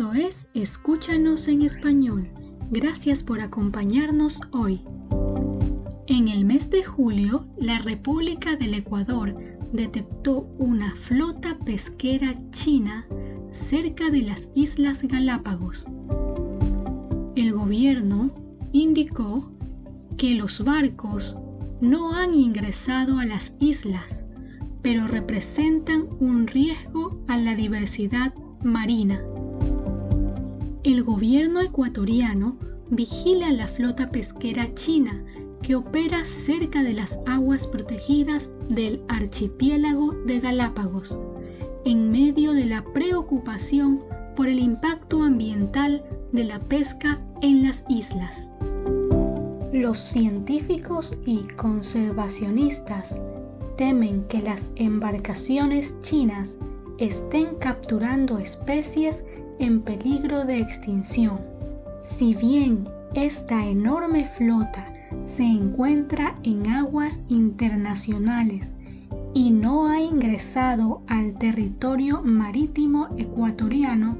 Esto es Escúchanos en español. Gracias por acompañarnos hoy. En el mes de julio, la República del Ecuador detectó una flota pesquera china cerca de las Islas Galápagos. El gobierno indicó que los barcos no han ingresado a las islas, pero representan un riesgo a la diversidad marina. El gobierno ecuatoriano vigila la flota pesquera china que opera cerca de las aguas protegidas del archipiélago de Galápagos, en medio de la preocupación por el impacto ambiental de la pesca en las islas. Los científicos y conservacionistas temen que las embarcaciones chinas estén capturando especies en peligro de extinción. Si bien esta enorme flota se encuentra en aguas internacionales y no ha ingresado al territorio marítimo ecuatoriano,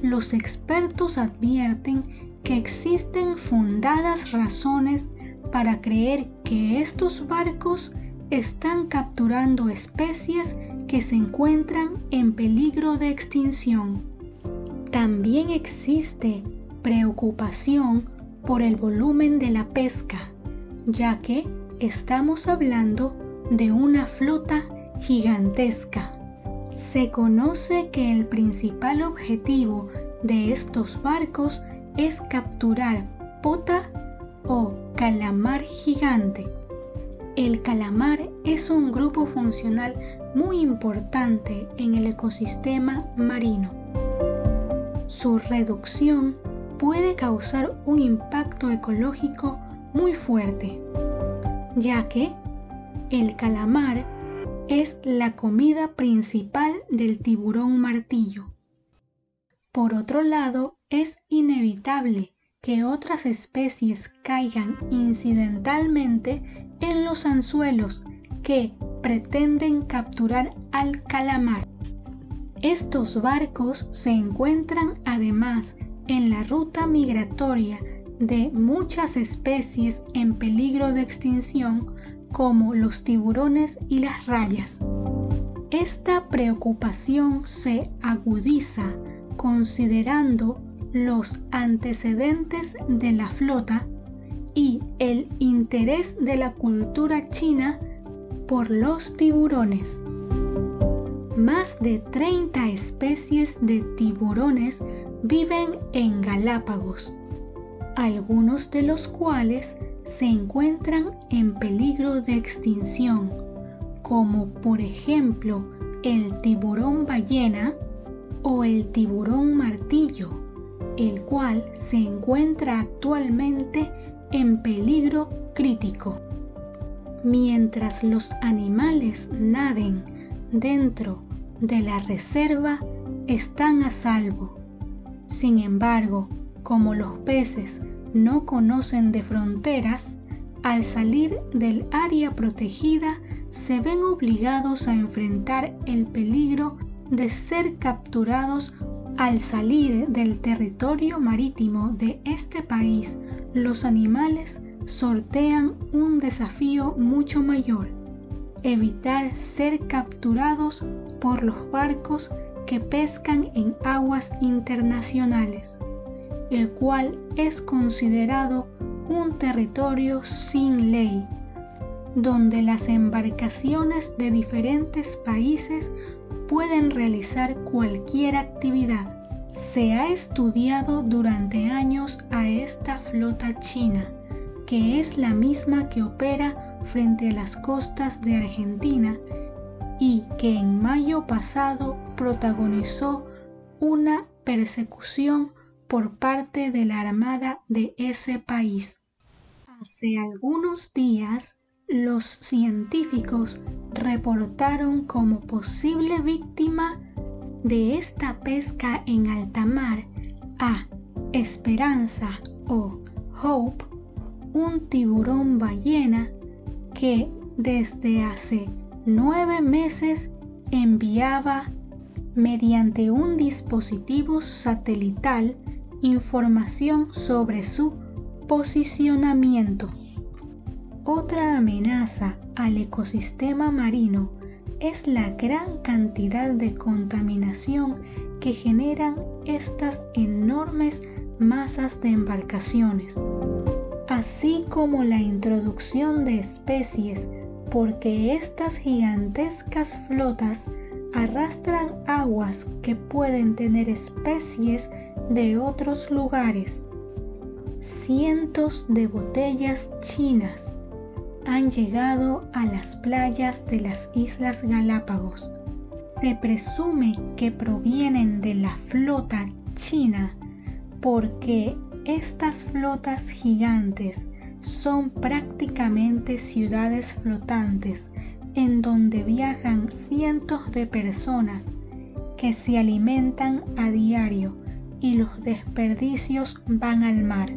los expertos advierten que existen fundadas razones para creer que estos barcos están capturando especies que se encuentran en peligro de extinción. También existe preocupación por el volumen de la pesca, ya que estamos hablando de una flota gigantesca. Se conoce que el principal objetivo de estos barcos es capturar pota o calamar gigante. El calamar es un grupo funcional muy importante en el ecosistema marino. Su reducción puede causar un impacto ecológico muy fuerte, ya que el calamar es la comida principal del tiburón martillo. Por otro lado, es inevitable que otras especies caigan incidentalmente en los anzuelos que pretenden capturar al calamar. Estos barcos se encuentran además en la ruta migratoria de muchas especies en peligro de extinción como los tiburones y las rayas. Esta preocupación se agudiza considerando los antecedentes de la flota y el interés de la cultura china por los tiburones. Más de 30 especies de tiburones viven en Galápagos, algunos de los cuales se encuentran en peligro de extinción, como por ejemplo el tiburón ballena o el tiburón martillo, el cual se encuentra actualmente en peligro crítico. Mientras los animales naden dentro de la reserva, están a salvo. Sin embargo, como los peces no conocen de fronteras, al salir del área protegida se ven obligados a enfrentar el peligro de ser capturados al salir del territorio marítimo de este país. Los animales sortean un desafío mucho mayor, evitar ser capturados por los barcos que pescan en aguas internacionales, el cual es considerado un territorio sin ley, donde las embarcaciones de diferentes países pueden realizar cualquier actividad. Se ha estudiado durante años a esta flota china, que es la misma que opera frente a las costas de Argentina y que en mayo pasado protagonizó una persecución por parte de la Armada de ese país. Hace algunos días, los científicos reportaron como posible víctima de esta pesca en alta mar a Esperanza o Hope, un tiburón ballena que desde hace nueve meses enviaba mediante un dispositivo satelital información sobre su posicionamiento. Otra amenaza al ecosistema marino es la gran cantidad de contaminación que generan estas enormes masas de embarcaciones, así como la introducción de especies porque estas gigantescas flotas arrastran aguas que pueden tener especies de otros lugares. Cientos de botellas chinas han llegado a las playas de las Islas Galápagos. Se presume que provienen de la flota china porque estas flotas gigantes son prácticamente ciudades flotantes en donde viajan cientos de personas que se alimentan a diario y los desperdicios van al mar.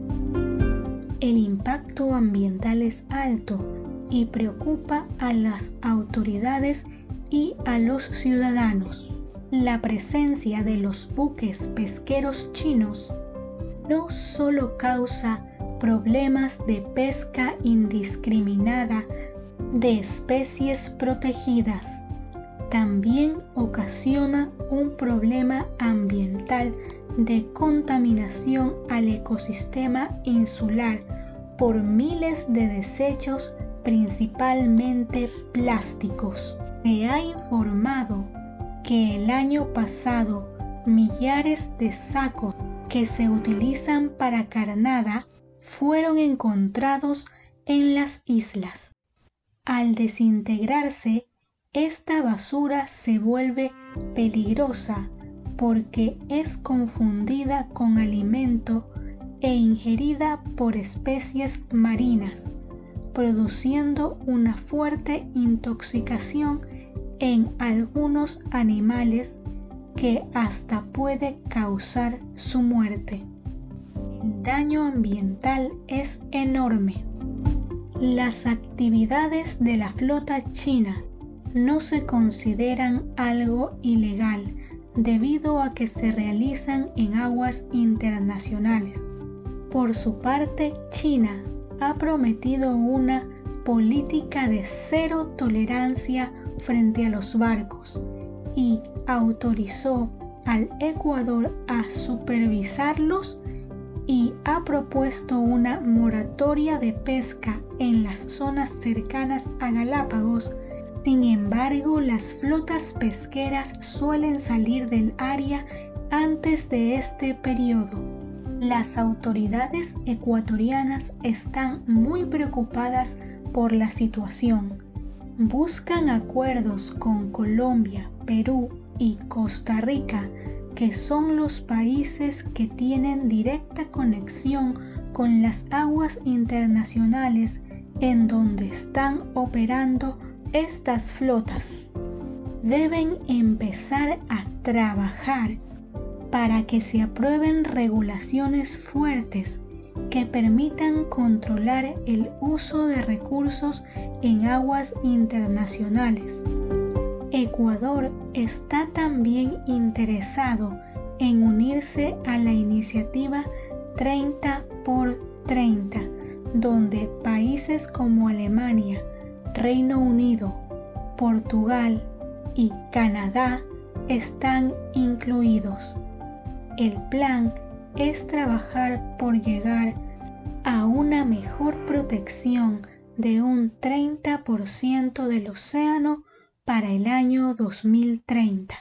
El impacto ambiental es alto y preocupa a las autoridades y a los ciudadanos. La presencia de los buques pesqueros chinos no solo causa problemas de pesca indiscriminada de especies protegidas, también ocasiona un problema ambiental de contaminación al ecosistema insular por miles de desechos principalmente plásticos. Se ha informado que el año pasado millares de sacos que se utilizan para carnada fueron encontrados en las islas. Al desintegrarse, esta basura se vuelve peligrosa porque es confundida con alimento e ingerida por especies marinas, produciendo una fuerte intoxicación en algunos animales que hasta puede causar su muerte. El daño ambiental es enorme. Las actividades de la flota china no se consideran algo ilegal debido a que se realizan en aguas internacionales. Por su parte, China ha prometido una política de cero tolerancia frente a los barcos y autorizó al Ecuador a supervisarlos y ha propuesto una moratoria de pesca en las zonas cercanas a Galápagos. Sin embargo, las flotas pesqueras suelen salir del área antes de este periodo. Las autoridades ecuatorianas están muy preocupadas por la situación. Buscan acuerdos con Colombia, Perú y Costa Rica que son los países que tienen directa conexión con las aguas internacionales en donde están operando estas flotas. Deben empezar a trabajar para que se aprueben regulaciones fuertes que permitan controlar el uso de recursos en aguas internacionales. Ecuador está también interesado en unirse a la iniciativa 30 por 30, donde países como Alemania, Reino Unido, Portugal y Canadá están incluidos. El plan es trabajar por llegar a una mejor protección de un 30% del océano para el año 2030.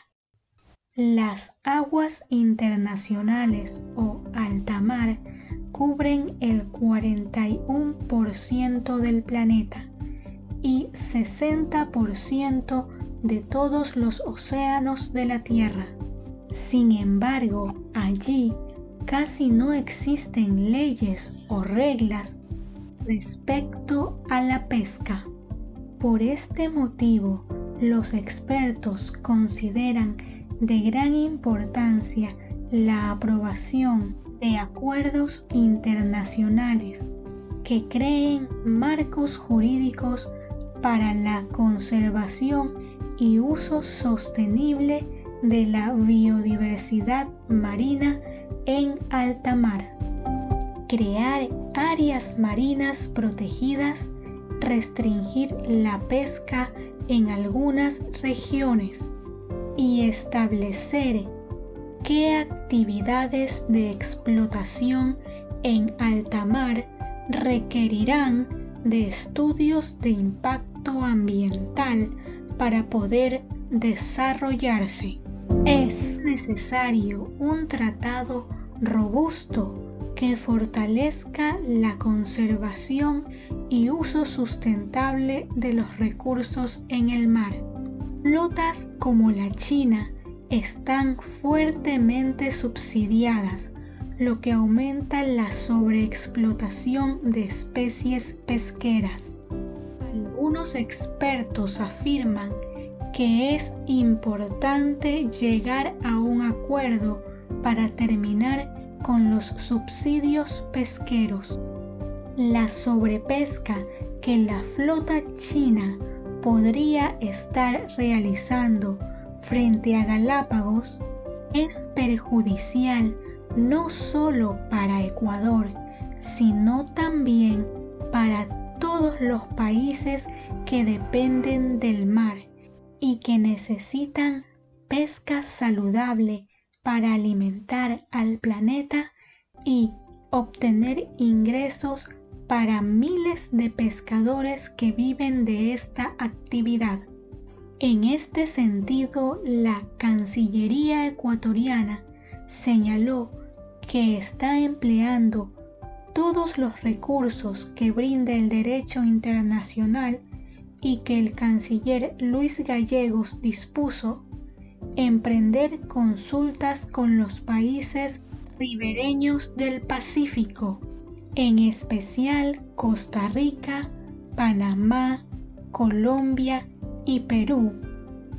Las aguas internacionales o alta mar cubren el 41% del planeta y 60% de todos los océanos de la Tierra. Sin embargo, allí casi no existen leyes o reglas respecto a la pesca. Por este motivo, los expertos consideran de gran importancia la aprobación de acuerdos internacionales que creen marcos jurídicos para la conservación y uso sostenible de la biodiversidad marina en alta mar. Crear áreas marinas protegidas, restringir la pesca en algunas regiones y establecer qué actividades de explotación en alta mar requerirán de estudios de impacto ambiental para poder desarrollarse. Es necesario un tratado robusto que fortalezca la conservación y uso sustentable de los recursos en el mar. Flotas como la China están fuertemente subsidiadas, lo que aumenta la sobreexplotación de especies pesqueras. Algunos expertos afirman que es importante llegar a un acuerdo para terminar con los subsidios pesqueros. La sobrepesca que la flota china podría estar realizando frente a Galápagos es perjudicial no solo para Ecuador, sino también para todos los países que dependen del mar y que necesitan pesca saludable para alimentar al planeta y obtener ingresos para miles de pescadores que viven de esta actividad. En este sentido, la Cancillería ecuatoriana señaló que está empleando todos los recursos que brinda el derecho internacional y que el canciller Luis Gallegos dispuso emprender consultas con los países ribereños del Pacífico, en especial Costa Rica, Panamá, Colombia y Perú,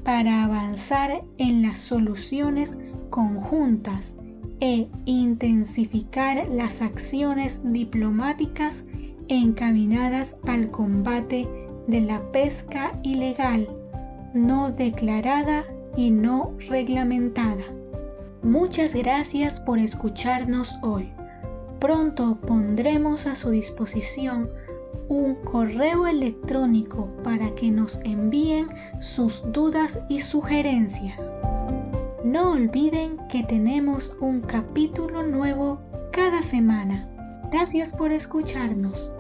para avanzar en las soluciones conjuntas e intensificar las acciones diplomáticas encaminadas al combate de la pesca ilegal, no declarada y no reglamentada. Muchas gracias por escucharnos hoy. Pronto pondremos a su disposición un correo electrónico para que nos envíen sus dudas y sugerencias. No olviden que tenemos un capítulo nuevo cada semana. Gracias por escucharnos.